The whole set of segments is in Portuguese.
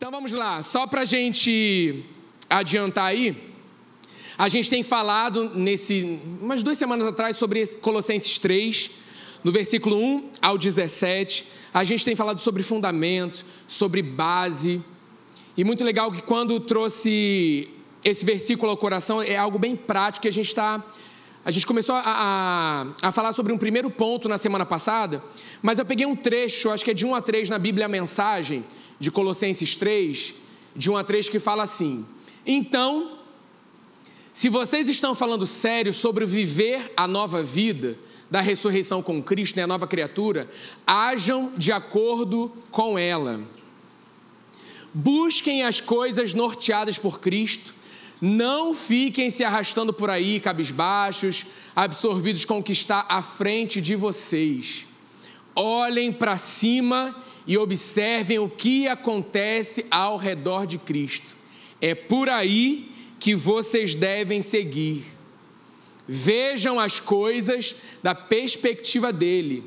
Então vamos lá, só para a gente adiantar aí, a gente tem falado nesse, umas duas semanas atrás sobre Colossenses 3, no versículo 1 ao 17. A gente tem falado sobre fundamentos, sobre base. E muito legal que quando trouxe esse versículo ao coração, é algo bem prático que a gente está. A gente começou a, a, a, falar sobre um primeiro ponto na semana passada, mas eu peguei um trecho, acho que é de 1 a 3 na Bíblia a mensagem, de Colossenses 3, de 1 a 3, que fala assim: Então, se vocês estão falando sério sobre viver a nova vida, da ressurreição com Cristo, né, a nova criatura, ajam de acordo com ela. Busquem as coisas norteadas por Cristo, não fiquem se arrastando por aí, cabisbaixos, absorvidos com o que está à frente de vocês. Olhem para cima e observem o que acontece ao redor de Cristo. É por aí que vocês devem seguir. Vejam as coisas da perspectiva dele.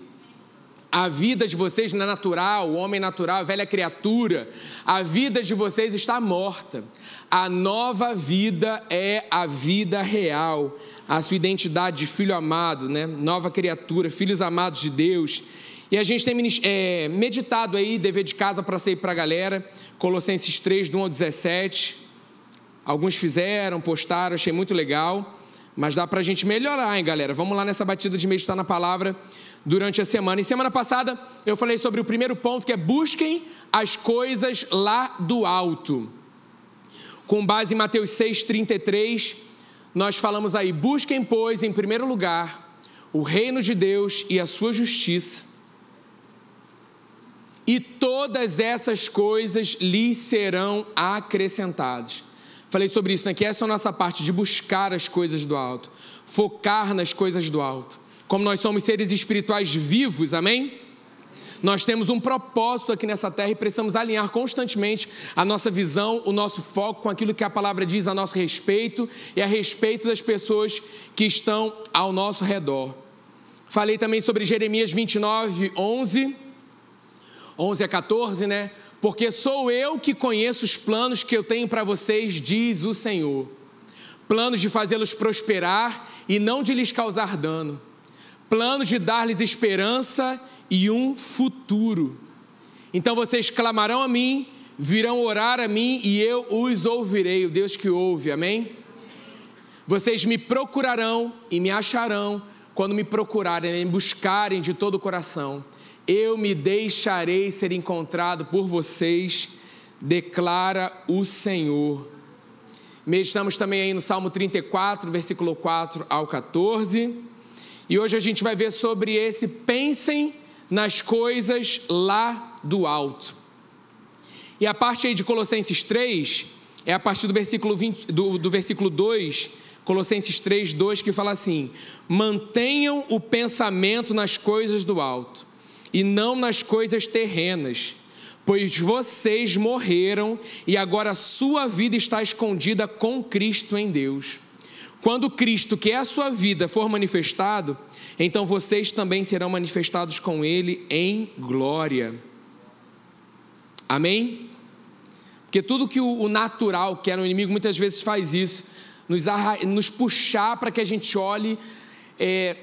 A vida de vocês não é natural, o homem natural, a velha criatura. A vida de vocês está morta. A nova vida é a vida real. A sua identidade de filho amado, né? nova criatura, filhos amados de Deus. E a gente tem é, meditado aí, dever de casa para sair para a galera, Colossenses 3, do 1 ao 17. Alguns fizeram, postaram, achei muito legal. Mas dá para a gente melhorar, hein, galera? Vamos lá nessa batida de meditar na palavra durante a semana. E semana passada eu falei sobre o primeiro ponto, que é busquem as coisas lá do alto. Com base em Mateus 6,33, nós falamos aí: busquem, pois, em primeiro lugar, o reino de Deus e a sua justiça, e todas essas coisas lhes serão acrescentadas. Falei sobre isso, né? Que essa é a nossa parte de buscar as coisas do alto, focar nas coisas do alto. Como nós somos seres espirituais vivos, amém? Nós temos um propósito aqui nessa terra e precisamos alinhar constantemente a nossa visão, o nosso foco com aquilo que a palavra diz a nosso respeito e a respeito das pessoas que estão ao nosso redor. Falei também sobre Jeremias 29, 11. 11 a 14, né? porque sou eu que conheço os planos que eu tenho para vocês, diz o Senhor. Planos de fazê-los prosperar e não de lhes causar dano. Planos de dar-lhes esperança e um futuro. Então vocês clamarão a mim, virão orar a mim e eu os ouvirei, o Deus que ouve, amém? Vocês me procurarão e me acharão quando me procurarem me buscarem de todo o coração eu me deixarei ser encontrado por vocês, declara o Senhor. Meditamos também aí no Salmo 34, versículo 4 ao 14. E hoje a gente vai ver sobre esse pensem nas coisas lá do alto. E a parte aí de Colossenses 3 é a partir do versículo, 20, do, do versículo 2, Colossenses 3, 2, que fala assim: mantenham o pensamento nas coisas do alto e não nas coisas terrenas, pois vocês morreram e agora a sua vida está escondida com Cristo em Deus. Quando Cristo, que é a sua vida, for manifestado, então vocês também serão manifestados com Ele em glória. Amém? Porque tudo que o natural quer no inimigo muitas vezes faz isso, nos, nos puxar para que a gente olhe é,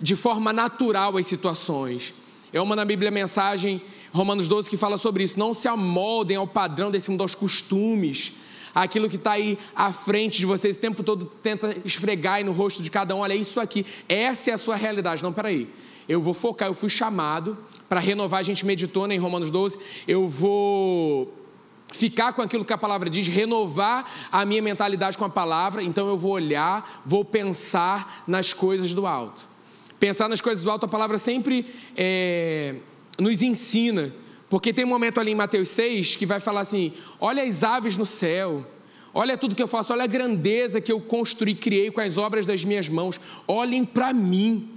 de forma natural as situações. É uma na Bíblia mensagem, Romanos 12, que fala sobre isso. Não se amoldem ao padrão desse mundo, aos costumes, aquilo que está aí à frente de vocês, o tempo todo tenta esfregar aí no rosto de cada um, olha isso aqui, essa é a sua realidade. Não, peraí, eu vou focar, eu fui chamado para renovar, a gente meditou né, em Romanos 12, eu vou ficar com aquilo que a palavra diz, renovar a minha mentalidade com a palavra, então eu vou olhar, vou pensar nas coisas do alto. Pensar nas coisas do alto, a palavra sempre é, nos ensina. Porque tem um momento ali em Mateus 6 que vai falar assim: olha as aves no céu, olha tudo que eu faço, olha a grandeza que eu construí, criei com as obras das minhas mãos. Olhem para mim.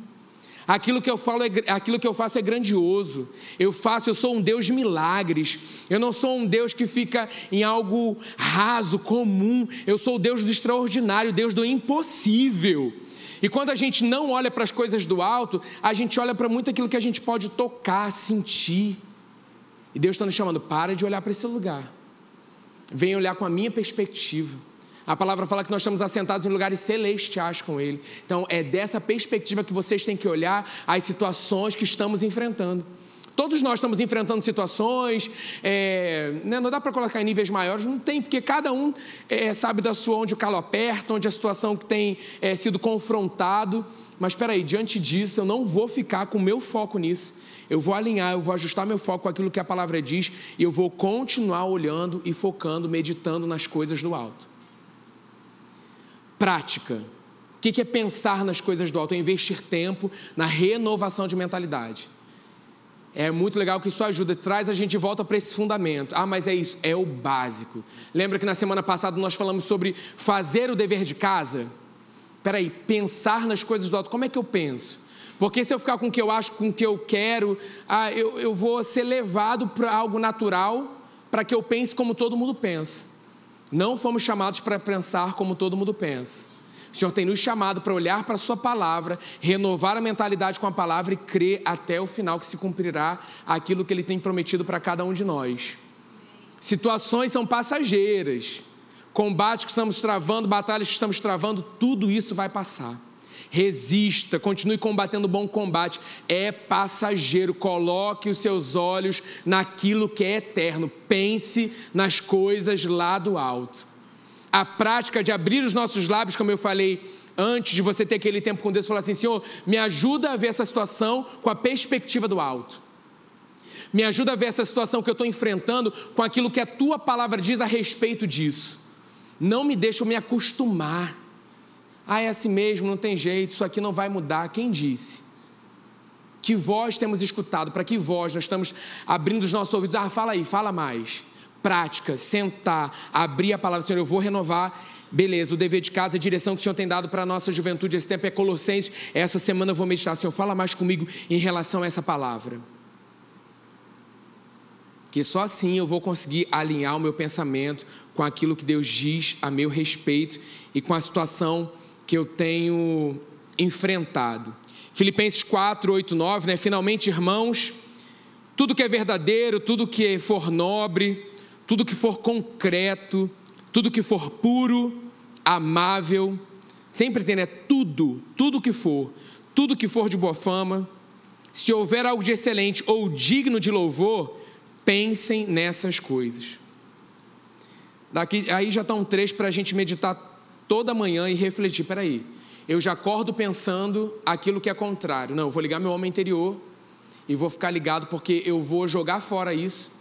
Aquilo que eu falo, é, aquilo que eu faço é grandioso. Eu faço, eu sou um Deus de milagres. Eu não sou um Deus que fica em algo raso, comum. Eu sou o Deus do extraordinário, Deus do impossível. E quando a gente não olha para as coisas do alto, a gente olha para muito aquilo que a gente pode tocar, sentir. E Deus está nos chamando, para de olhar para esse lugar. venha olhar com a minha perspectiva. A palavra fala que nós estamos assentados em lugares celestiais com Ele. Então, é dessa perspectiva que vocês têm que olhar as situações que estamos enfrentando. Todos nós estamos enfrentando situações, é, né, não dá para colocar em níveis maiores, não tem, porque cada um é, sabe da sua onde o calo aperta, onde a situação que tem é, sido confrontado. Mas espera aí, diante disso, eu não vou ficar com o meu foco nisso. Eu vou alinhar, eu vou ajustar meu foco com aquilo que a palavra diz e eu vou continuar olhando e focando, meditando nas coisas do alto. Prática. O que é pensar nas coisas do alto? É investir tempo na renovação de mentalidade. É muito legal que isso ajuda, traz a gente de volta para esse fundamento. Ah, mas é isso, é o básico. Lembra que na semana passada nós falamos sobre fazer o dever de casa? Peraí, pensar nas coisas do alto, como é que eu penso? Porque se eu ficar com o que eu acho, com o que eu quero, ah, eu, eu vou ser levado para algo natural para que eu pense como todo mundo pensa. Não fomos chamados para pensar como todo mundo pensa. O Senhor tem nos chamado para olhar para a Sua palavra, renovar a mentalidade com a palavra e crer até o final que se cumprirá aquilo que Ele tem prometido para cada um de nós. Situações são passageiras, combates que estamos travando, batalhas que estamos travando, tudo isso vai passar. Resista, continue combatendo o bom combate. É passageiro. Coloque os seus olhos naquilo que é eterno. Pense nas coisas lá do alto a prática de abrir os nossos lábios, como eu falei antes de você ter aquele tempo com Deus, falar assim: Senhor, me ajuda a ver essa situação com a perspectiva do alto. Me ajuda a ver essa situação que eu estou enfrentando com aquilo que a tua palavra diz a respeito disso. Não me deixa me acostumar. Ah, é assim mesmo, não tem jeito, isso aqui não vai mudar. Quem disse? Que voz temos escutado? Para que voz nós estamos abrindo os nossos ouvidos? Ah, fala aí, fala mais prática, sentar, abrir a palavra, Senhor, eu vou renovar. Beleza, o dever de casa, a direção que o Senhor tem dado para a nossa juventude esse tempo é Colossenses. Essa semana eu vou meditar, Senhor, fala mais comigo em relação a essa palavra. Que só assim eu vou conseguir alinhar o meu pensamento com aquilo que Deus diz a meu respeito e com a situação que eu tenho enfrentado. Filipenses 4, 8, 9, né? Finalmente, irmãos, tudo que é verdadeiro, tudo que for nobre, tudo que for concreto, tudo que for puro, amável, sempre tem, né? Tudo, tudo que for, tudo que for de boa fama, se houver algo de excelente ou digno de louvor, pensem nessas coisas. Daqui, aí já está um trecho para a gente meditar toda manhã e refletir. Peraí, eu já acordo pensando aquilo que é contrário. Não, eu vou ligar meu homem interior e vou ficar ligado porque eu vou jogar fora isso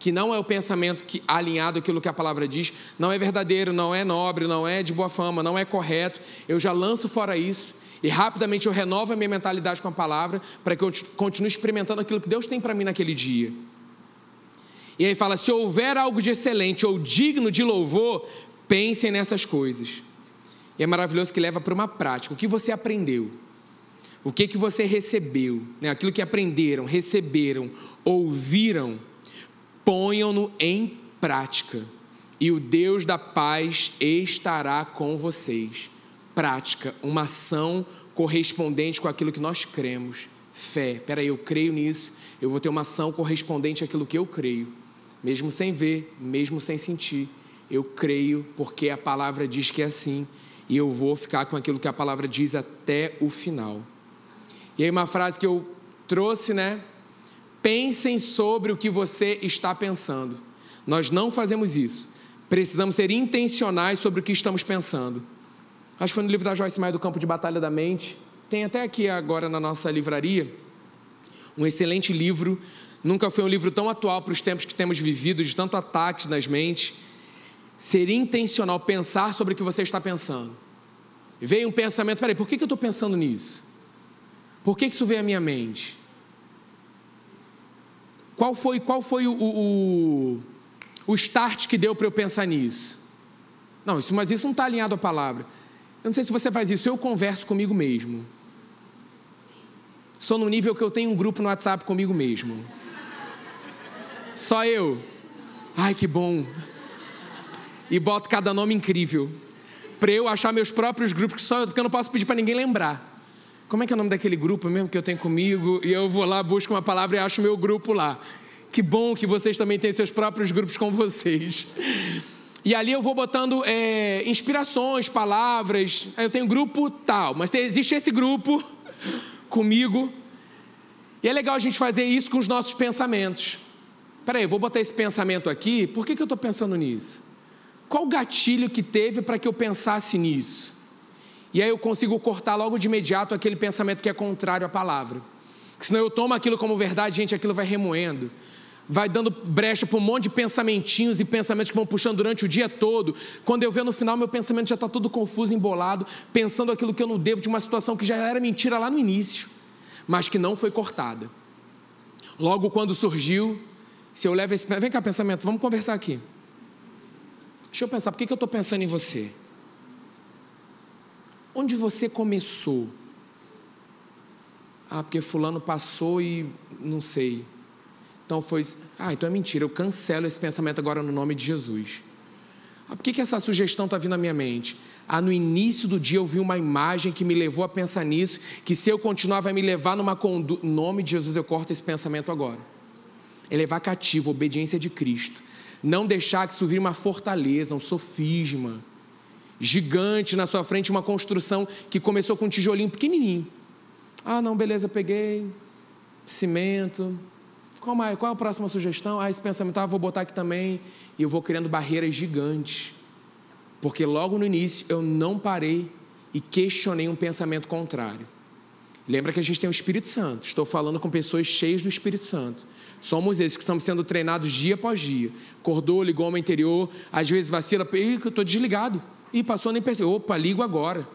que não é o pensamento que alinhado àquilo que a palavra diz, não é verdadeiro, não é nobre, não é de boa fama, não é correto, eu já lanço fora isso e rapidamente eu renovo a minha mentalidade com a palavra para que eu continue experimentando aquilo que Deus tem para mim naquele dia. E aí fala: se houver algo de excelente ou digno de louvor, pensem nessas coisas. E é maravilhoso que leva para uma prática. O que você aprendeu? O que que você recebeu? Né? Aquilo que aprenderam, receberam, ouviram ponham-no em prática, e o Deus da paz estará com vocês. Prática, uma ação correspondente com aquilo que nós cremos. Fé, peraí, eu creio nisso, eu vou ter uma ação correspondente àquilo que eu creio, mesmo sem ver, mesmo sem sentir. Eu creio porque a palavra diz que é assim, e eu vou ficar com aquilo que a palavra diz até o final. E aí, uma frase que eu trouxe, né? Pensem sobre o que você está pensando. Nós não fazemos isso. Precisamos ser intencionais sobre o que estamos pensando. Acho que foi no livro da Joyce Meyer do Campo de Batalha da Mente. Tem até aqui agora na nossa livraria um excelente livro. Nunca foi um livro tão atual para os tempos que temos vivido, de tanto ataques nas mentes. Ser intencional, pensar sobre o que você está pensando. Veio um pensamento, peraí, por que eu estou pensando nisso? Por que isso veio à minha mente? Qual foi, qual foi o, o, o start que deu para eu pensar nisso? Não, isso, mas isso não está alinhado à palavra. Eu não sei se você faz isso, eu converso comigo mesmo. Sou no nível que eu tenho um grupo no WhatsApp comigo mesmo. Só eu. Ai, que bom. E boto cada nome incrível. Para eu achar meus próprios grupos, só eu, porque eu não posso pedir para ninguém lembrar. Como é que é o nome daquele grupo mesmo que eu tenho comigo? E eu vou lá, busco uma palavra e acho meu grupo lá. Que bom que vocês também têm seus próprios grupos com vocês. E ali eu vou botando é, inspirações, palavras. Eu tenho grupo tal, mas existe esse grupo comigo. E é legal a gente fazer isso com os nossos pensamentos. Peraí, eu vou botar esse pensamento aqui, por que, que eu estou pensando nisso? Qual o gatilho que teve para que eu pensasse nisso? E aí eu consigo cortar logo de imediato aquele pensamento que é contrário à palavra. Porque senão eu tomo aquilo como verdade, gente, aquilo vai remoendo vai dando brecha para um monte de pensamentinhos e pensamentos que vão puxando durante o dia todo. Quando eu ver no final, meu pensamento já está todo confuso, embolado, pensando aquilo que eu não devo de uma situação que já era mentira lá no início, mas que não foi cortada. Logo quando surgiu, se eu levo esse. Vem cá, pensamento, vamos conversar aqui. Deixa eu pensar, por que, que eu estou pensando em você? Onde você começou? Ah, porque Fulano passou e não sei. Então foi, ah, então é mentira, eu cancelo esse pensamento agora no nome de Jesus. Ah, por que, que essa sugestão está vindo à minha mente? Ah, no início do dia eu vi uma imagem que me levou a pensar nisso, que se eu continuar vai me levar numa conduta. Em nome de Jesus eu corto esse pensamento agora. Elevar cativo, obediência de Cristo. Não deixar que isso vire uma fortaleza, um sofisma gigante na sua frente, uma construção que começou com um tijolinho pequenininho. Ah, não, beleza, peguei cimento, qual, mais, qual é a próxima sugestão? Ah, esse pensamento, ah, vou botar aqui também. E eu vou criando barreiras gigantes. Porque logo no início eu não parei e questionei um pensamento contrário. Lembra que a gente tem o Espírito Santo. Estou falando com pessoas cheias do Espírito Santo. Somos esses que estamos sendo treinados dia após dia. Acordou, ligou uma interior, às vezes vacila, eu estou desligado. E passou nem percebeu. Opa, ligo agora.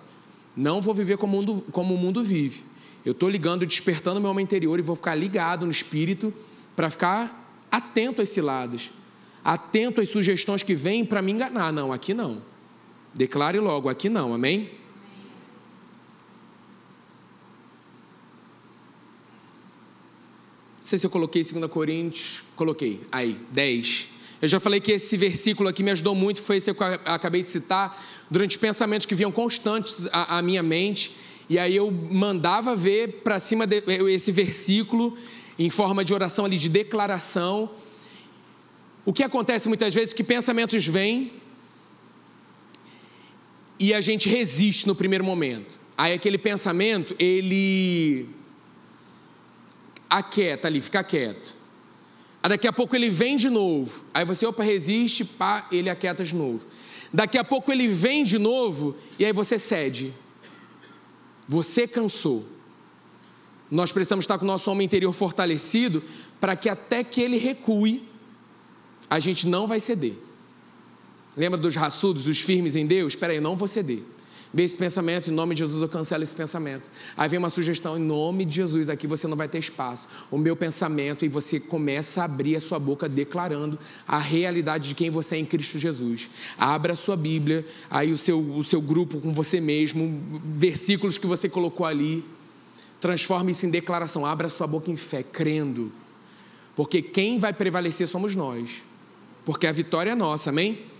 Não vou viver como o mundo, como o mundo vive. Eu estou ligando, despertando meu homem interior e vou ficar ligado no Espírito para ficar atento às ciladas, atento às sugestões que vêm para me enganar. Não, aqui não. Declare logo, aqui não, amém? Não sei se eu coloquei 2 Coríntios, coloquei, aí, 10. Eu já falei que esse versículo aqui me ajudou muito, foi esse que eu acabei de citar, durante pensamentos que vinham constantes à, à minha mente, e aí eu mandava ver para cima desse versículo em forma de oração ali, de declaração. O que acontece muitas vezes é que pensamentos vêm e a gente resiste no primeiro momento. Aí aquele pensamento, ele aquieta ali, fica quieto. Aí daqui a pouco ele vem de novo. Aí você, opa, resiste, pá, ele aquieta de novo. Daqui a pouco ele vem de novo e aí você cede. Você cansou. Nós precisamos estar com o nosso homem interior fortalecido para que até que ele recue, a gente não vai ceder. Lembra dos raçudos, os firmes em Deus? Espera aí, não vou ceder. Vê esse pensamento, em nome de Jesus eu cancelo esse pensamento. Aí vem uma sugestão, em nome de Jesus, aqui você não vai ter espaço. O meu pensamento, e você começa a abrir a sua boca declarando a realidade de quem você é em Cristo Jesus. Abra a sua Bíblia, aí o seu, o seu grupo com você mesmo, versículos que você colocou ali. Transforme isso em declaração. Abra sua boca em fé, crendo. Porque quem vai prevalecer somos nós. Porque a vitória é nossa, amém?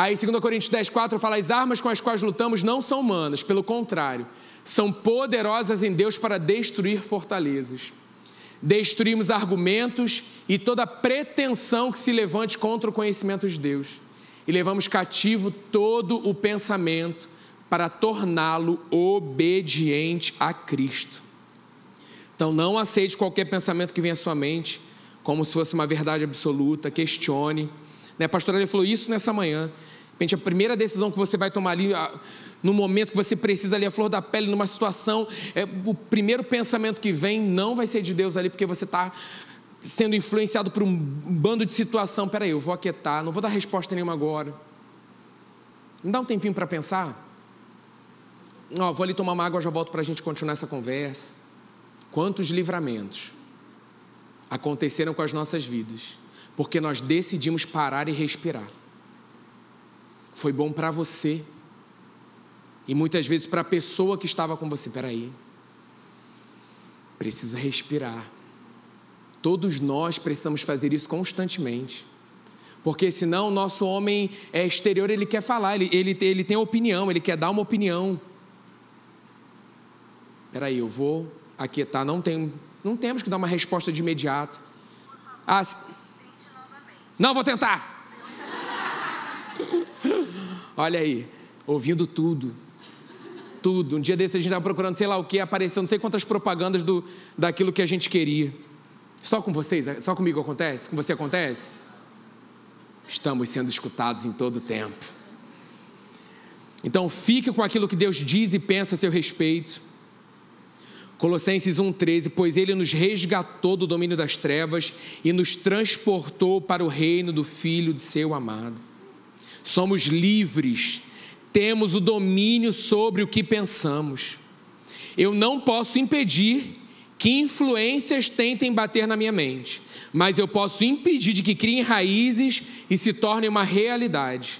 Aí, 2 Coríntios 10, 4 fala: as armas com as quais lutamos não são humanas, pelo contrário, são poderosas em Deus para destruir fortalezas. Destruímos argumentos e toda pretensão que se levante contra o conhecimento de Deus. E levamos cativo todo o pensamento para torná-lo obediente a Cristo. Então não aceite qualquer pensamento que venha à sua mente como se fosse uma verdade absoluta, questione. Né, a pastora falou isso nessa manhã. Repente, a primeira decisão que você vai tomar ali, no momento que você precisa ali, a flor da pele, numa situação, é, o primeiro pensamento que vem não vai ser de Deus ali, porque você está sendo influenciado por um bando de situação. Peraí, eu vou aquietar, não vou dar resposta nenhuma agora. Me dá um tempinho para pensar. Ó, vou ali tomar uma água, já volto para a gente continuar essa conversa. Quantos livramentos aconteceram com as nossas vidas, porque nós decidimos parar e respirar. Foi bom para você e muitas vezes para a pessoa que estava com você. Peraí, preciso respirar. Todos nós precisamos fazer isso constantemente. Porque senão o nosso homem é exterior, ele quer falar, ele, ele, ele tem opinião, ele quer dar uma opinião. Espera aí, eu vou aquietar, não, tem, não temos que dar uma resposta de imediato. Ah, não, vou tentar. Olha aí, ouvindo tudo. Tudo. Um dia desse a gente estava procurando, sei lá o que, apareceu não sei quantas propagandas do, daquilo que a gente queria. Só com vocês? Só comigo acontece? Com você acontece? Estamos sendo escutados em todo o tempo. Então fique com aquilo que Deus diz e pensa a seu respeito. Colossenses 1,13: Pois ele nos resgatou do domínio das trevas e nos transportou para o reino do Filho de seu amado. Somos livres, temos o domínio sobre o que pensamos. Eu não posso impedir que influências tentem bater na minha mente, mas eu posso impedir de que criem raízes e se tornem uma realidade,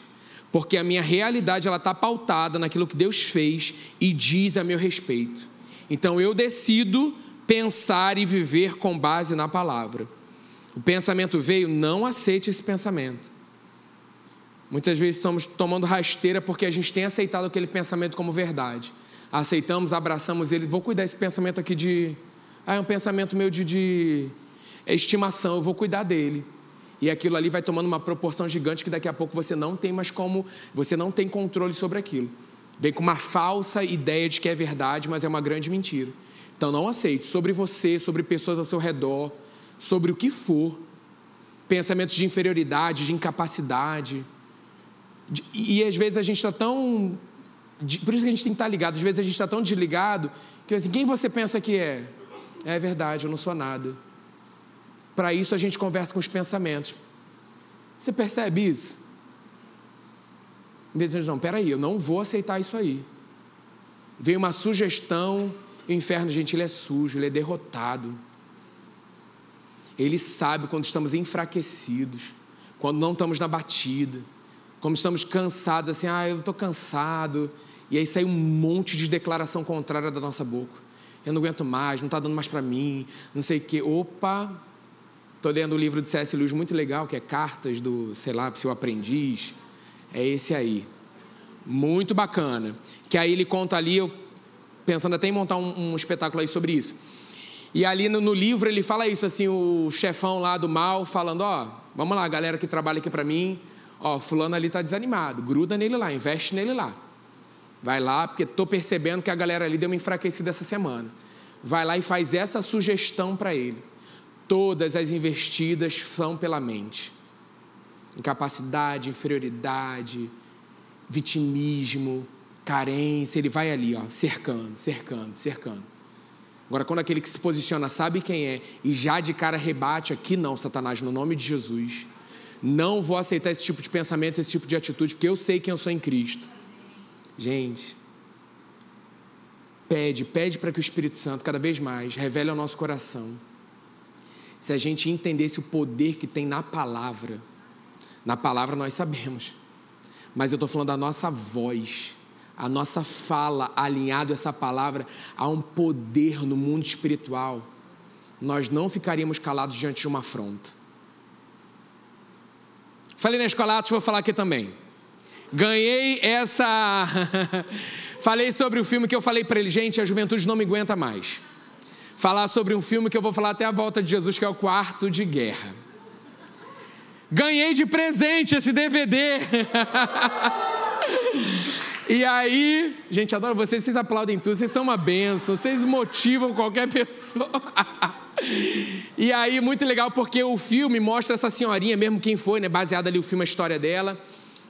porque a minha realidade ela está pautada naquilo que Deus fez e diz a meu respeito. Então eu decido pensar e viver com base na palavra. O pensamento veio, não aceite esse pensamento. Muitas vezes estamos tomando rasteira porque a gente tem aceitado aquele pensamento como verdade. Aceitamos, abraçamos ele. Vou cuidar desse pensamento aqui de. Ah, é um pensamento meu de, de estimação, eu vou cuidar dele. E aquilo ali vai tomando uma proporção gigante que daqui a pouco você não tem mais como, você não tem controle sobre aquilo. Vem com uma falsa ideia de que é verdade, mas é uma grande mentira. Então não aceite sobre você, sobre pessoas ao seu redor, sobre o que for, pensamentos de inferioridade, de incapacidade. E, às vezes a gente está tão. Por isso que a gente tem que estar tá ligado. Às vezes a gente está tão desligado que assim, quem você pensa que é? É verdade, eu não sou nada. Para isso a gente conversa com os pensamentos. Você percebe isso? Não, peraí, eu não vou aceitar isso aí. Veio uma sugestão, o inferno, gente, ele é sujo, ele é derrotado. Ele sabe quando estamos enfraquecidos, quando não estamos na batida, quando estamos cansados, assim, ah, eu estou cansado. E aí sai um monte de declaração contrária da nossa boca. Eu não aguento mais, não está dando mais para mim, não sei o quê. Opa, estou lendo um livro de C.S. Lewis muito legal, que é Cartas do, sei lá, seu aprendiz é esse aí. Muito bacana. Que aí ele conta ali, eu pensando até em montar um, um espetáculo aí sobre isso. E ali no, no, livro ele fala isso, assim, o chefão lá do mal falando, ó, vamos lá, galera que trabalha aqui para mim, ó, fulano ali tá desanimado, gruda nele lá, investe nele lá. Vai lá, porque tô percebendo que a galera ali deu uma enfraquecida essa semana. Vai lá e faz essa sugestão para ele. Todas as investidas são pela mente incapacidade, inferioridade, vitimismo, carência, ele vai ali, ó, cercando, cercando, cercando. Agora, quando aquele que se posiciona sabe quem é e já de cara rebate, aqui não, Satanás, no nome de Jesus, não vou aceitar esse tipo de pensamento, esse tipo de atitude, porque eu sei quem eu sou em Cristo. Gente, pede, pede para que o Espírito Santo, cada vez mais, revele ao nosso coração. Se a gente entendesse o poder que tem na palavra, na palavra nós sabemos, mas eu estou falando da nossa voz, a nossa fala alinhado a essa palavra a um poder no mundo espiritual. Nós não ficaríamos calados diante de uma afronta. Falei na escola Atos, vou falar aqui também. Ganhei essa. falei sobre o filme que eu falei para ele, gente, a juventude não me aguenta mais. Falar sobre um filme que eu vou falar até a volta de Jesus, que é o Quarto de Guerra. Ganhei de presente esse DVD. e aí, gente, adoro vocês, vocês aplaudem tudo, vocês são uma benção, vocês motivam qualquer pessoa. E aí, muito legal, porque o filme mostra essa senhorinha, mesmo quem foi, né? Baseado ali o filme, a história dela.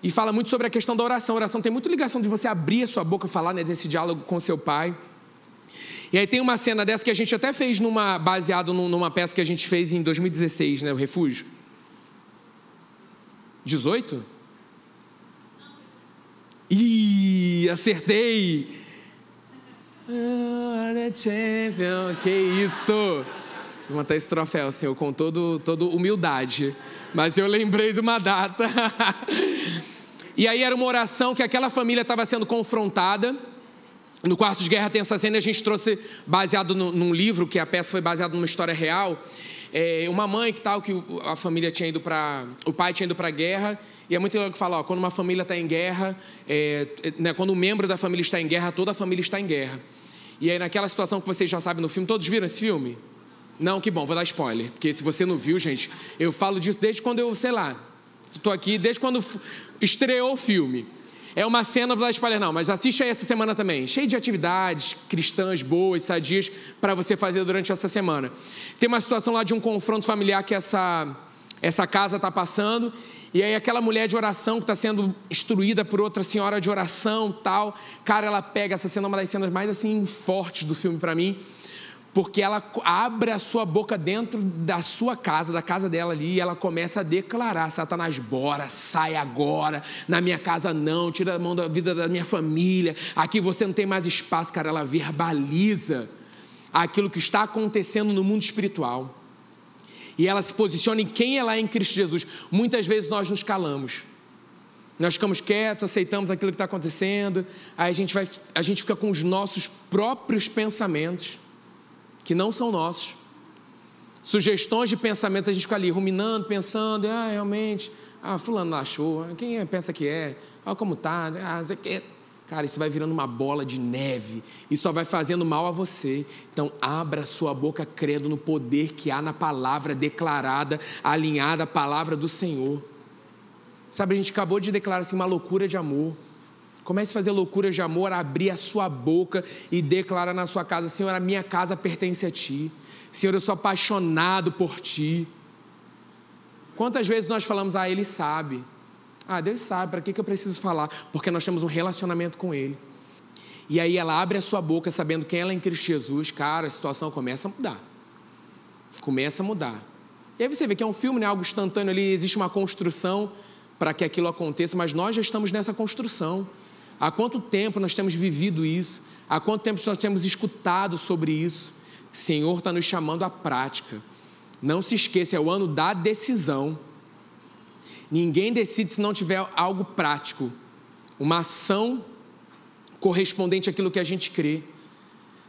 E fala muito sobre a questão da oração. A oração tem muita ligação de você abrir a sua boca e falar né, desse diálogo com seu pai. E aí tem uma cena dessa que a gente até fez numa baseado numa peça que a gente fez em 2016, né, o Refúgio. 18? Ih, acertei! champion, que isso! Manter esse troféu, Senhor, com todo, toda humildade. Mas eu lembrei de uma data. e aí era uma oração que aquela família estava sendo confrontada. No quarto de guerra tem essa cena, a gente trouxe baseado no, num livro, que a peça foi baseada numa história real. É, uma mãe que tal, que a família tinha ido para. O pai tinha ido para a guerra, e é muito legal que fala, ó, quando uma família está em guerra, é, né, quando um membro da família está em guerra, toda a família está em guerra. E aí naquela situação que vocês já sabem no filme, todos viram esse filme? Não, que bom, vou dar spoiler. Porque se você não viu, gente, eu falo disso desde quando eu, sei lá, estou aqui, desde quando estreou o filme. É uma cena, vou dar spoiler não, mas assiste aí essa semana também. Cheio de atividades cristãs boas, sadias, para você fazer durante essa semana. Tem uma situação lá de um confronto familiar que essa, essa casa está passando. E aí aquela mulher de oração que está sendo instruída por outra senhora de oração tal. Cara, ela pega essa cena, uma das cenas mais assim fortes do filme para mim porque ela abre a sua boca dentro da sua casa, da casa dela ali, e ela começa a declarar: Satanás, bora, sai agora, na minha casa não, tira a mão da vida da minha família, aqui você não tem mais espaço, cara. Ela verbaliza aquilo que está acontecendo no mundo espiritual. E ela se posiciona em quem ela é em Cristo Jesus. Muitas vezes nós nos calamos. Nós ficamos quietos, aceitamos aquilo que está acontecendo, aí a gente, vai, a gente fica com os nossos próprios pensamentos que não são nossos. Sugestões de pensamento, a gente fica ali ruminando, pensando, ah, realmente, ah, fulano achou, quem é, pensa que é, olha como tá, ah, Cara, isso vai virando uma bola de neve e só vai fazendo mal a você. Então, abra sua boca crendo no poder que há na palavra declarada, alinhada à palavra do Senhor. Sabe, a gente acabou de declarar assim, uma loucura de amor. Comece a fazer loucuras de amor, abrir a sua boca e declarar na sua casa: Senhor, a minha casa pertence a Ti. Senhor, eu sou apaixonado por Ti. Quantas vezes nós falamos, ah, Ele sabe. Ah, Deus sabe, para que, que eu preciso falar? Porque nós temos um relacionamento com Ele. E aí ela abre a sua boca sabendo quem ela é em Cristo Jesus, cara, a situação começa a mudar. Começa a mudar. E aí você vê que é um filme, né, algo instantâneo ali, existe uma construção para que aquilo aconteça, mas nós já estamos nessa construção. Há quanto tempo nós temos vivido isso? Há quanto tempo nós temos escutado sobre isso? O Senhor está nos chamando à prática. Não se esqueça, é o ano da decisão. Ninguém decide se não tiver algo prático, uma ação correspondente àquilo que a gente crê.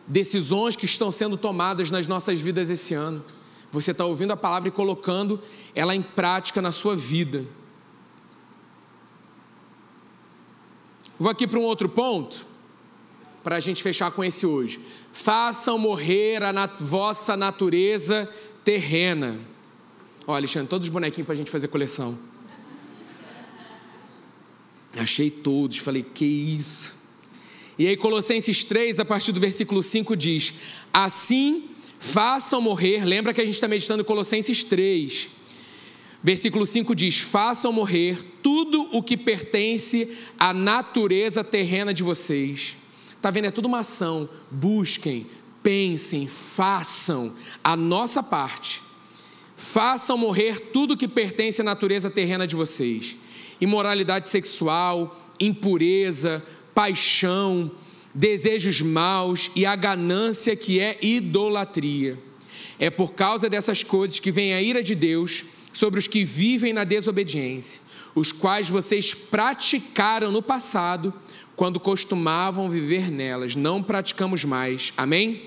Decisões que estão sendo tomadas nas nossas vidas esse ano. Você está ouvindo a palavra e colocando ela em prática na sua vida. Vou aqui para um outro ponto, para a gente fechar com esse hoje. Façam morrer a nat vossa natureza terrena. Olha, Alexandre, todos os bonequinhos para a gente fazer coleção. Achei todos, falei, que isso. E aí, Colossenses 3, a partir do versículo 5, diz: Assim façam morrer, lembra que a gente está meditando Colossenses 3 Versículo 5 diz: Façam morrer tudo o que pertence à natureza terrena de vocês. Está vendo? É tudo uma ação. Busquem, pensem, façam a nossa parte. Façam morrer tudo o que pertence à natureza terrena de vocês: imoralidade sexual, impureza, paixão, desejos maus e a ganância que é idolatria. É por causa dessas coisas que vem a ira de Deus sobre os que vivem na desobediência, os quais vocês praticaram no passado, quando costumavam viver nelas. Não praticamos mais. Amém?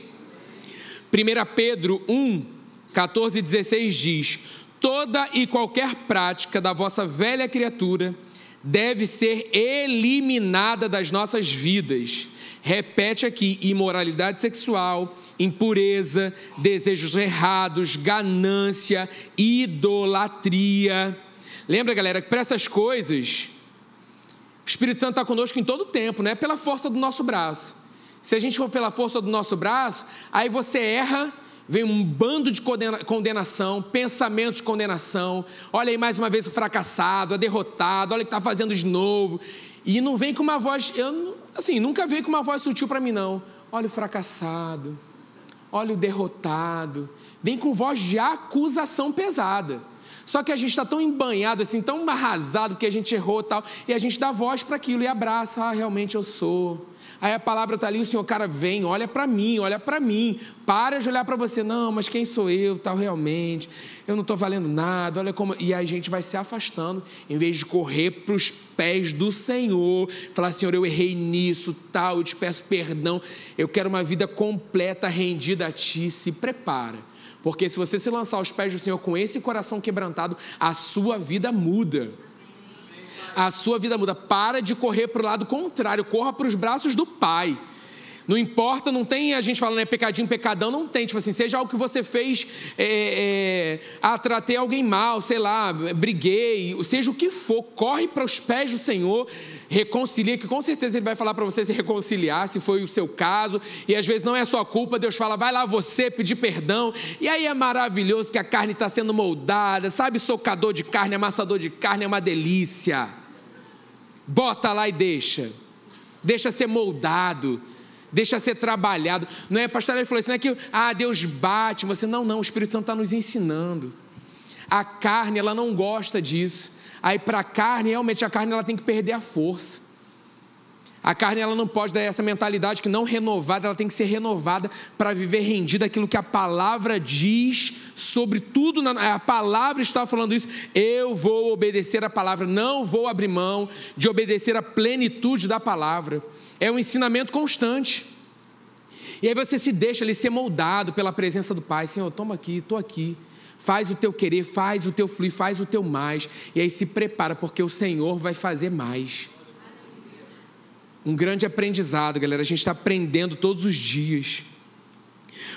1 Pedro 1, 14 e 16 diz: Toda e qualquer prática da vossa velha criatura deve ser eliminada das nossas vidas. Repete aqui: imoralidade sexual, impureza, desejos errados, ganância, idolatria. Lembra, galera, que para essas coisas, o Espírito Santo está conosco em todo o tempo, não é pela força do nosso braço. Se a gente for pela força do nosso braço, aí você erra, vem um bando de condenação, pensamentos de condenação. Olha aí mais uma vez o fracassado, a derrotado, olha o que está fazendo de novo. E não vem com uma voz, eu, assim, nunca veio com uma voz sutil para mim, não. Olha o fracassado olha o derrotado. Vem com voz de acusação pesada. Só que a gente está tão embanhado, assim, tão arrasado porque a gente errou tal, e a gente dá voz para aquilo e abraça, ah, realmente eu sou. Aí a palavra está ali, o Senhor, cara, vem, olha para mim, olha para mim, para de olhar para você, não, mas quem sou eu, tal, realmente, eu não estou valendo nada, olha como. E a gente vai se afastando, em vez de correr para os pés do Senhor, falar, Senhor, eu errei nisso, tal, eu te peço perdão, eu quero uma vida completa, rendida a Ti, se prepara. Porque se você se lançar aos pés do Senhor com esse coração quebrantado, a sua vida muda a sua vida muda. Para de correr para o lado contrário, corra para os braços do Pai. Não importa, não tem a gente falando é pecadinho, pecadão, não tem. Tipo assim, seja algo que você fez, é, é, ah, tratei alguém mal, sei lá, briguei, seja o que for, corre para os pés do Senhor, reconcilia, que com certeza Ele vai falar para você se reconciliar, se foi o seu caso, e às vezes não é sua culpa, Deus fala, vai lá você pedir perdão, e aí é maravilhoso que a carne está sendo moldada, sabe, socador de carne, amassador de carne é uma delícia. Bota lá e deixa, deixa ser moldado deixa ser trabalhado. Não é, pastor, ele falou assim, não é que ah, Deus bate você. Não, não, o Espírito Santo está nos ensinando. A carne, ela não gosta disso. Aí para a carne, realmente a carne ela tem que perder a força. A carne ela não pode dar essa mentalidade que não renovada, ela tem que ser renovada para viver rendida aquilo que a palavra diz sobre tudo. A palavra está falando isso. Eu vou obedecer a palavra, não vou abrir mão de obedecer a plenitude da palavra é um ensinamento constante. E aí você se deixa ali ser moldado pela presença do Pai. Senhor, toma aqui, estou aqui. Faz o teu querer, faz o teu fluir, faz o teu mais. E aí se prepara, porque o Senhor vai fazer mais. Um grande aprendizado, galera. A gente está aprendendo todos os dias.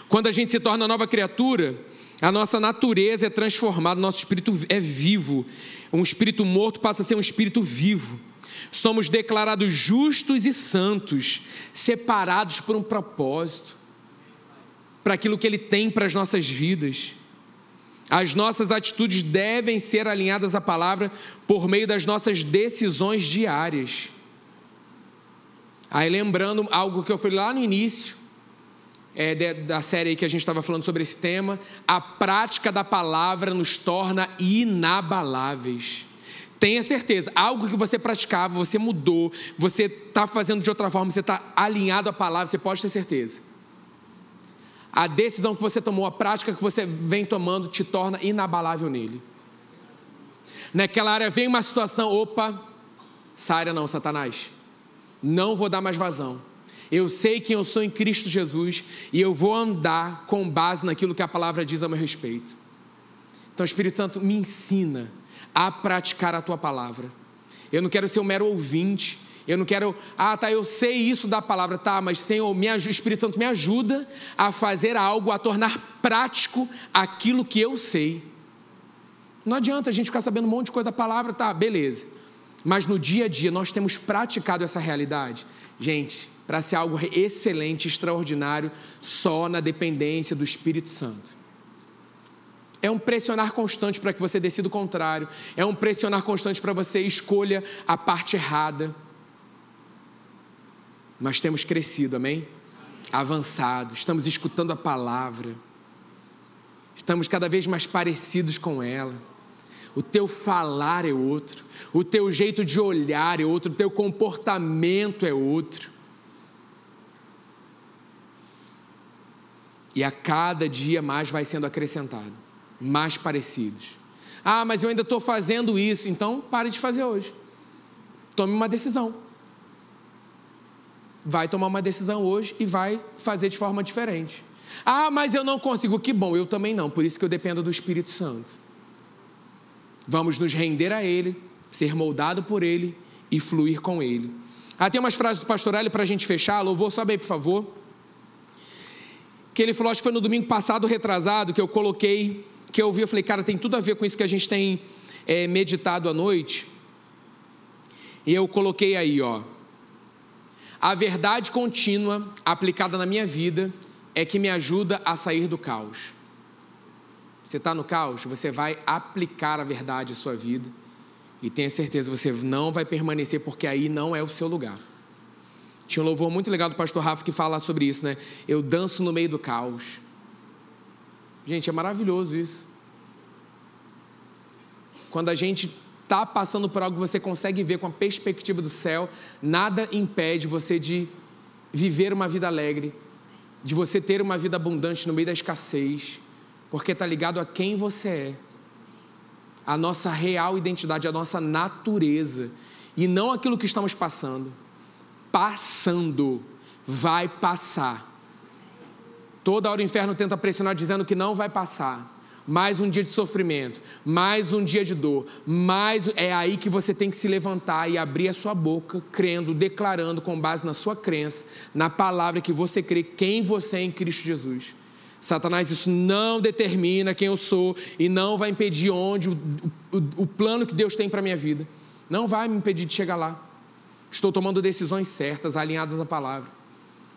Quando a gente se torna nova criatura, a nossa natureza é transformada, nosso espírito é vivo. Um espírito morto passa a ser um espírito vivo somos declarados justos e santos, separados por um propósito, para aquilo que Ele tem para as nossas vidas. As nossas atitudes devem ser alinhadas à palavra por meio das nossas decisões diárias. Aí lembrando algo que eu falei lá no início, é, da série que a gente estava falando sobre esse tema, a prática da palavra nos torna inabaláveis. Tenha certeza, algo que você praticava, você mudou, você está fazendo de outra forma, você está alinhado à palavra, você pode ter certeza. A decisão que você tomou, a prática que você vem tomando, te torna inabalável nele. Naquela área vem uma situação, opa, essa área não, Satanás. Não vou dar mais vazão. Eu sei quem eu sou em Cristo Jesus e eu vou andar com base naquilo que a palavra diz a meu respeito. Então, o Espírito Santo me ensina a praticar a tua palavra. Eu não quero ser um mero ouvinte. Eu não quero, ah, tá, eu sei isso da palavra, tá, mas Senhor, me ajuda, Espírito Santo me ajuda a fazer algo, a tornar prático aquilo que eu sei. Não adianta a gente ficar sabendo um monte de coisa da palavra, tá, beleza. Mas no dia a dia nós temos praticado essa realidade. Gente, para ser algo excelente, extraordinário, só na dependência do Espírito Santo. É um pressionar constante para que você decida o contrário. É um pressionar constante para você escolha a parte errada. Nós temos crescido, amém? Avançado, estamos escutando a palavra. Estamos cada vez mais parecidos com ela. O teu falar é outro, o teu jeito de olhar é outro, o teu comportamento é outro. E a cada dia mais vai sendo acrescentado mais parecidos. Ah, mas eu ainda estou fazendo isso, então pare de fazer hoje. Tome uma decisão. Vai tomar uma decisão hoje e vai fazer de forma diferente. Ah, mas eu não consigo. Que bom, eu também não. Por isso que eu dependo do Espírito Santo. Vamos nos render a Ele, ser moldado por Ele e fluir com Ele. Ah, tem umas frases do pastor Hélio para a gente fechar. Louvor, sobe aí, por favor. Que ele falou, acho que foi no domingo passado, retrasado, que eu coloquei que eu ouvi, eu falei, cara, tem tudo a ver com isso que a gente tem é, meditado à noite. E eu coloquei aí, ó. A verdade contínua aplicada na minha vida é que me ajuda a sair do caos. Você está no caos, você vai aplicar a verdade à sua vida e tenha certeza, você não vai permanecer porque aí não é o seu lugar. Tinha um louvor muito legal do pastor Rafa que fala sobre isso, né? Eu danço no meio do caos. Gente, é maravilhoso isso. Quando a gente está passando por algo, você consegue ver com a perspectiva do céu, nada impede você de viver uma vida alegre, de você ter uma vida abundante no meio da escassez, porque está ligado a quem você é, a nossa real identidade, a nossa natureza, e não aquilo que estamos passando. Passando, vai passar Toda hora o inferno tenta pressionar dizendo que não vai passar. mais um dia de sofrimento, mais um dia de dor, mais é aí que você tem que se levantar e abrir a sua boca, crendo, declarando com base na sua crença, na palavra que você crê, quem você é em Cristo Jesus. Satanás, isso não determina quem eu sou e não vai impedir onde o, o, o plano que Deus tem para minha vida. Não vai me impedir de chegar lá. Estou tomando decisões certas, alinhadas à palavra.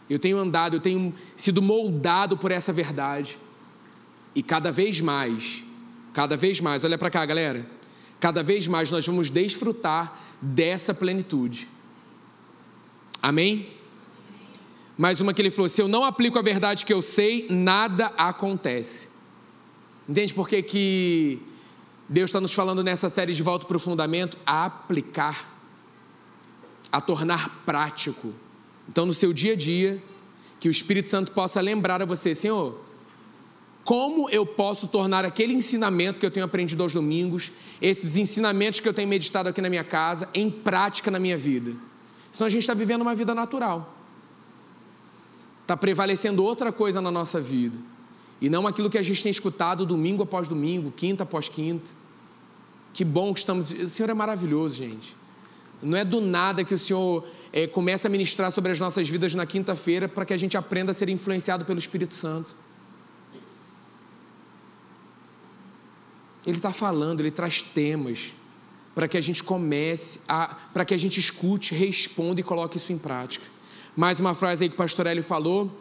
Eu tenho andado, eu tenho sido moldado por essa verdade. E cada vez mais, cada vez mais, olha para cá, galera. Cada vez mais nós vamos desfrutar dessa plenitude. Amém? Mais uma que ele falou: se eu não aplico a verdade que eu sei, nada acontece. Entende por que, que Deus está nos falando nessa série de volta para o fundamento? A aplicar, a tornar prático. Então, no seu dia a dia, que o Espírito Santo possa lembrar a você, Senhor, como eu posso tornar aquele ensinamento que eu tenho aprendido aos domingos, esses ensinamentos que eu tenho meditado aqui na minha casa, em prática na minha vida. Senão a gente está vivendo uma vida natural. Está prevalecendo outra coisa na nossa vida. E não aquilo que a gente tem escutado domingo após domingo, quinta após quinta. Que bom que estamos. O Senhor é maravilhoso, gente. Não é do nada que o Senhor é, começa a ministrar sobre as nossas vidas na quinta-feira para que a gente aprenda a ser influenciado pelo Espírito Santo. Ele está falando, ele traz temas para que a gente comece, a, para que a gente escute, responda e coloque isso em prática. Mais uma frase aí que o pastor Hélio falou.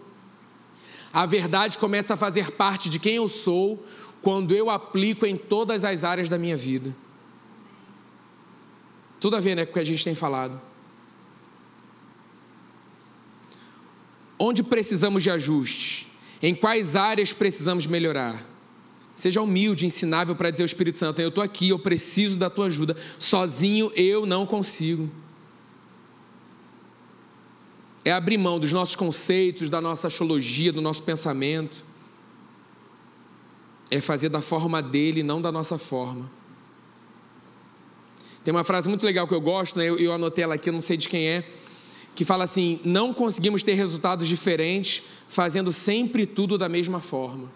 A verdade começa a fazer parte de quem eu sou quando eu aplico em todas as áreas da minha vida. Tudo a ver né, com o que a gente tem falado. Onde precisamos de ajustes? Em quais áreas precisamos melhorar? Seja humilde, ensinável para dizer ao Espírito Santo: Eu estou aqui, eu preciso da tua ajuda. Sozinho eu não consigo. É abrir mão dos nossos conceitos, da nossa axiologia, do nosso pensamento. É fazer da forma dele, não da nossa forma. Tem uma frase muito legal que eu gosto, né? eu, eu anotei ela aqui, não sei de quem é, que fala assim: Não conseguimos ter resultados diferentes fazendo sempre tudo da mesma forma.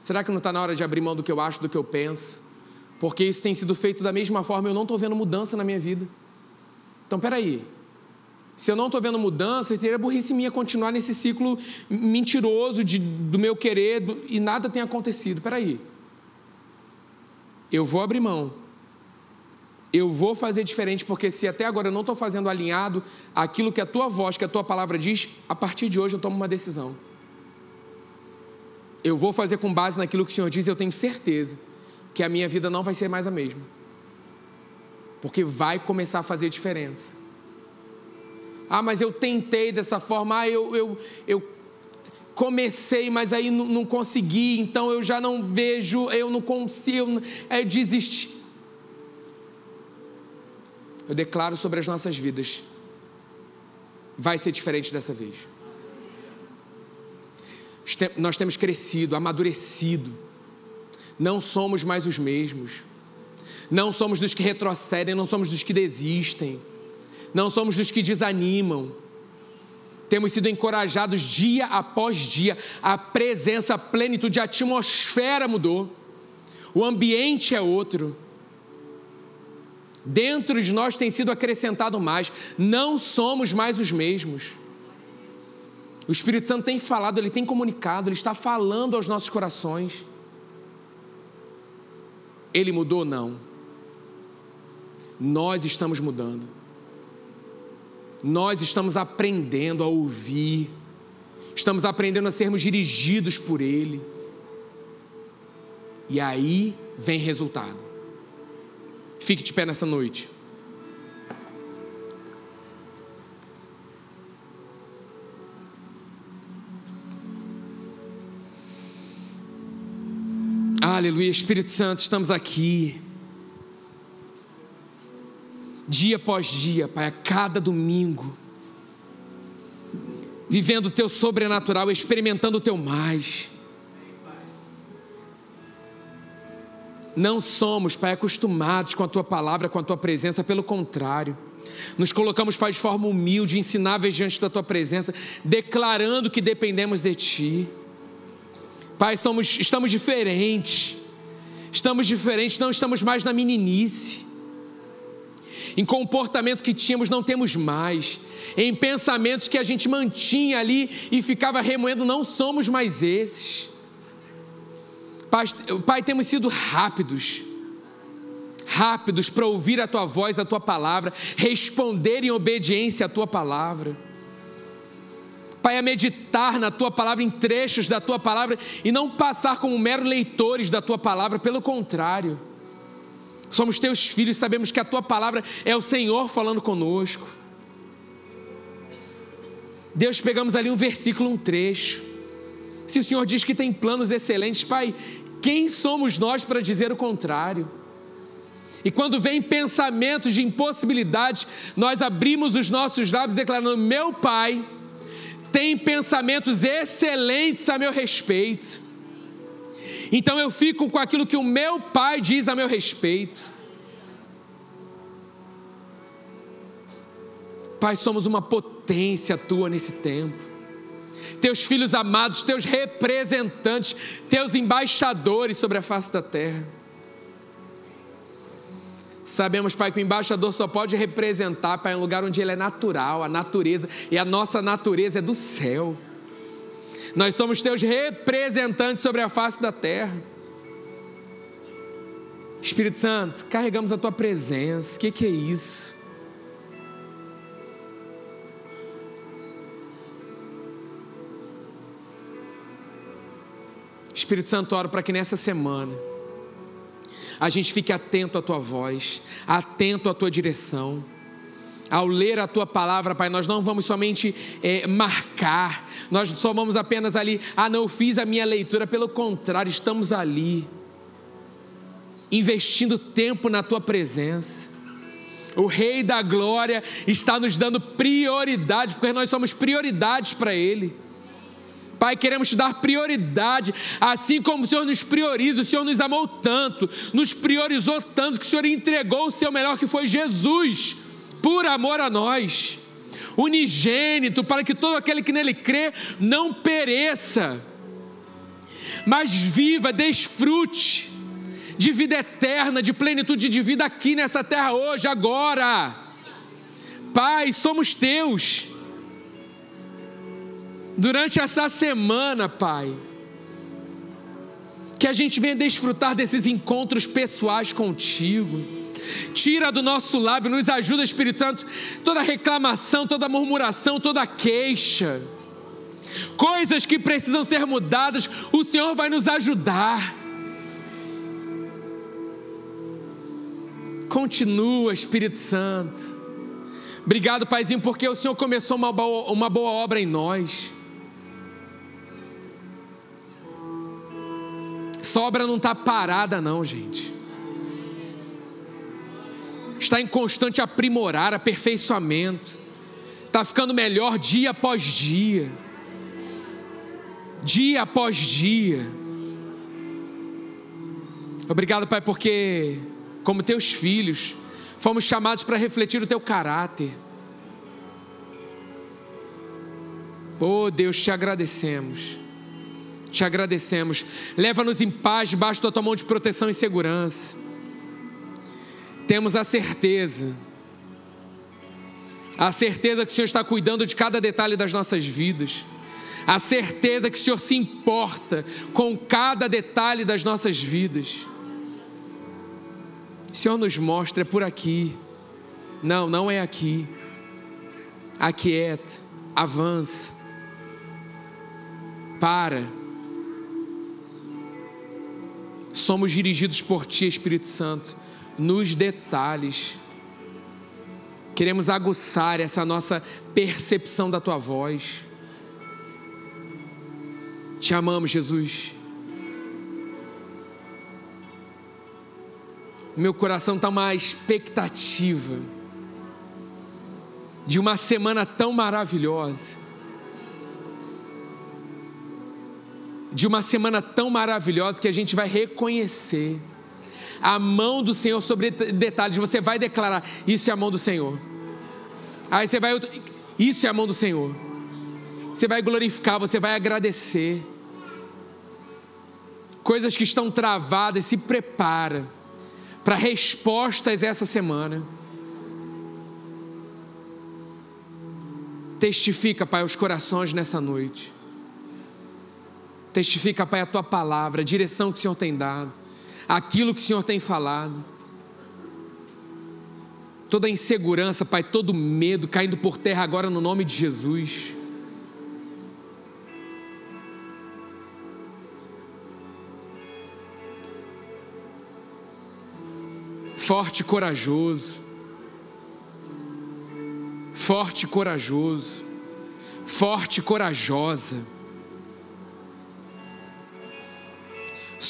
Será que não está na hora de abrir mão do que eu acho, do que eu penso? Porque isso tem sido feito da mesma forma, eu não estou vendo mudança na minha vida. Então, peraí. Se eu não estou vendo mudança, seria burrice minha continuar nesse ciclo mentiroso de, do meu querer do, e nada tem acontecido. Peraí. Eu vou abrir mão. Eu vou fazer diferente, porque se até agora eu não estou fazendo alinhado aquilo que a tua voz, que a tua palavra diz, a partir de hoje eu tomo uma decisão eu vou fazer com base naquilo que o Senhor diz, eu tenho certeza que a minha vida não vai ser mais a mesma. Porque vai começar a fazer diferença. Ah, mas eu tentei dessa forma, ah, eu, eu, eu comecei, mas aí não, não consegui, então eu já não vejo, eu não consigo, é desistir. Eu declaro sobre as nossas vidas, vai ser diferente dessa vez nós temos crescido, amadurecido, não somos mais os mesmos, não somos dos que retrocedem, não somos dos que desistem, não somos dos que desanimam. Temos sido encorajados dia após dia, a presença, a plenitude, a atmosfera mudou, o ambiente é outro. Dentro de nós tem sido acrescentado mais, não somos mais os mesmos. O Espírito Santo tem falado, ele tem comunicado, ele está falando aos nossos corações. Ele mudou? Não. Nós estamos mudando. Nós estamos aprendendo a ouvir, estamos aprendendo a sermos dirigidos por Ele. E aí vem resultado. Fique de pé nessa noite. Aleluia, Espírito Santo, estamos aqui. Dia após dia, Pai, a cada domingo. Vivendo o teu sobrenatural, experimentando o teu mais. Não somos, Pai, acostumados com a tua palavra, com a tua presença, pelo contrário. Nos colocamos, Pai, de forma humilde, ensináveis diante da tua presença, declarando que dependemos de ti. Pai, somos, estamos diferentes. Estamos diferentes, não estamos mais na meninice. Em comportamento que tínhamos, não temos mais. Em pensamentos que a gente mantinha ali e ficava remoendo, não somos mais esses. Pai, pai temos sido rápidos rápidos para ouvir a tua voz, a tua palavra, responder em obediência à tua palavra. Pai, a meditar na tua palavra, em trechos da tua palavra, e não passar como mero leitores da tua palavra, pelo contrário. Somos teus filhos, sabemos que a tua palavra é o Senhor falando conosco. Deus, pegamos ali um versículo, um trecho. Se o Senhor diz que tem planos excelentes, Pai, quem somos nós para dizer o contrário? E quando vem pensamentos de impossibilidades, nós abrimos os nossos lábios declarando: Meu Pai tem pensamentos excelentes a meu respeito. Então eu fico com aquilo que o meu Pai diz a meu respeito. Pai, somos uma potência tua nesse tempo. Teus filhos amados, teus representantes, teus embaixadores sobre a face da terra. Sabemos, Pai, que o embaixador só pode representar, Pai, um lugar onde ele é natural, a natureza, e a nossa natureza é do céu. Nós somos teus representantes sobre a face da terra. Espírito Santo, carregamos a tua presença. O que, que é isso? Espírito Santo, oro para que nessa semana a gente fique atento à tua voz, atento à tua direção. Ao ler a tua palavra, Pai, nós não vamos somente é, marcar, nós só vamos apenas ali, ah, não, fiz a minha leitura, pelo contrário, estamos ali, investindo tempo na tua presença. O Rei da Glória está nos dando prioridade, porque nós somos prioridades para Ele. Pai, queremos te dar prioridade, assim como o Senhor nos prioriza, o Senhor nos amou tanto, nos priorizou tanto, que o Senhor entregou o seu melhor, que foi Jesus, por amor a nós, unigênito, para que todo aquele que nele crê não pereça, mas viva, desfrute de vida eterna, de plenitude de vida aqui nessa terra hoje, agora. Pai, somos teus durante essa semana, Pai. Que a gente venha desfrutar desses encontros pessoais contigo. Tira do nosso lábio, nos ajuda, Espírito Santo, toda reclamação, toda murmuração, toda queixa. Coisas que precisam ser mudadas, o Senhor vai nos ajudar. Continua, Espírito Santo. Obrigado, Paizinho, porque o Senhor começou uma boa, uma boa obra em nós. Essa obra não está parada, não, gente. Está em constante aprimorar, aperfeiçoamento. Está ficando melhor dia após dia. Dia após dia. Obrigado, Pai, porque, como teus filhos, fomos chamados para refletir o teu caráter. Oh Deus, te agradecemos te agradecemos. Leva-nos em paz debaixo da tua mão de proteção e segurança. Temos a certeza, a certeza que o Senhor está cuidando de cada detalhe das nossas vidas, a certeza que o Senhor se importa com cada detalhe das nossas vidas. O Senhor nos mostra, é por aqui. Não, não é aqui. Aquieta, avança, para somos dirigidos por Ti, Espírito Santo, nos detalhes. Queremos aguçar essa nossa percepção da Tua voz. Te amamos, Jesus. Meu coração está uma expectativa de uma semana tão maravilhosa. de uma semana tão maravilhosa que a gente vai reconhecer a mão do Senhor sobre detalhes. Você vai declarar: Isso é a mão do Senhor. Aí você vai, isso é a mão do Senhor. Você vai glorificar, você vai agradecer. coisas que estão travadas, se prepara para respostas essa semana. Testifica, Pai, os corações nessa noite. Testifica, Pai, a tua palavra, a direção que o Senhor tem dado, aquilo que o Senhor tem falado. Toda insegurança, Pai, todo medo caindo por terra agora no nome de Jesus. forte e corajoso, forte e corajoso, forte e corajosa.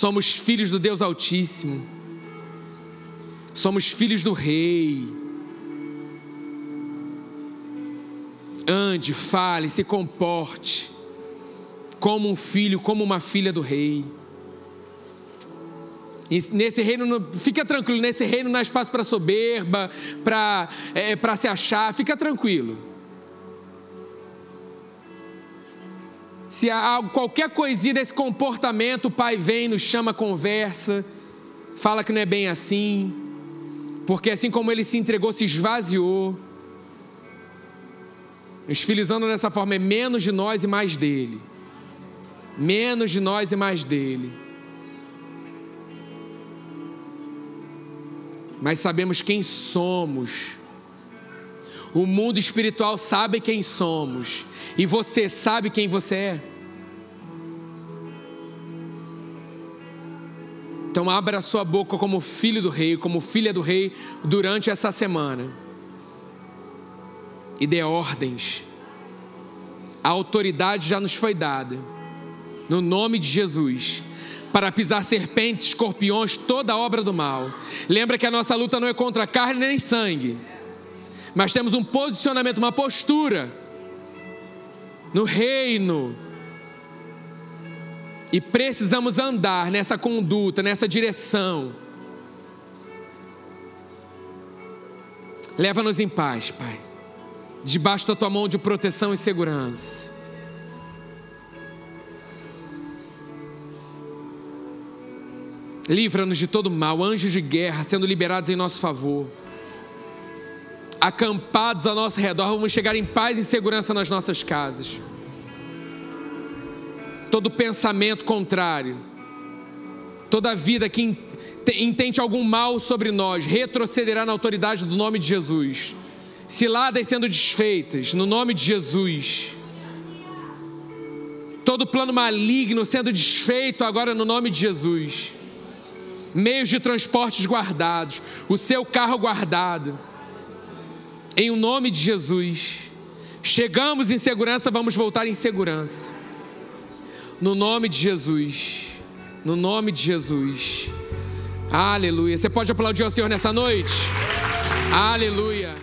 Somos filhos do Deus Altíssimo, somos filhos do Rei. Ande, fale, se comporte como um filho, como uma filha do Rei. Nesse reino, fica tranquilo, nesse reino não há espaço para soberba, para é, se achar, fica tranquilo. Se há qualquer coisinha desse comportamento, o pai vem, nos chama, conversa, fala que não é bem assim, porque assim como ele se entregou, se esvaziou. Os filhos andam dessa forma, é menos de nós e mais dele. Menos de nós e mais dele. mas sabemos quem somos. O mundo espiritual sabe quem somos, e você sabe quem você é. Então abra sua boca como filho do rei, como filha do rei durante essa semana. E dê ordens. A autoridade já nos foi dada. No nome de Jesus para pisar serpentes, escorpiões, toda obra do mal. Lembra que a nossa luta não é contra carne nem sangue, mas temos um posicionamento, uma postura no reino. E precisamos andar nessa conduta, nessa direção. Leva-nos em paz, Pai, debaixo da tua mão de proteção e segurança. Livra-nos de todo mal, anjos de guerra sendo liberados em nosso favor. Acampados ao nosso redor, vamos chegar em paz e segurança nas nossas casas. Todo pensamento contrário, toda vida que intente algum mal sobre nós, retrocederá na autoridade do nome de Jesus. Ciladas sendo desfeitas, no nome de Jesus. Todo plano maligno sendo desfeito agora no nome de Jesus meios de transportes guardados, o seu carro guardado. Em o nome de Jesus. Chegamos em segurança, vamos voltar em segurança. No nome de Jesus. No nome de Jesus. Aleluia. Você pode aplaudir ao Senhor nessa noite? Aleluia.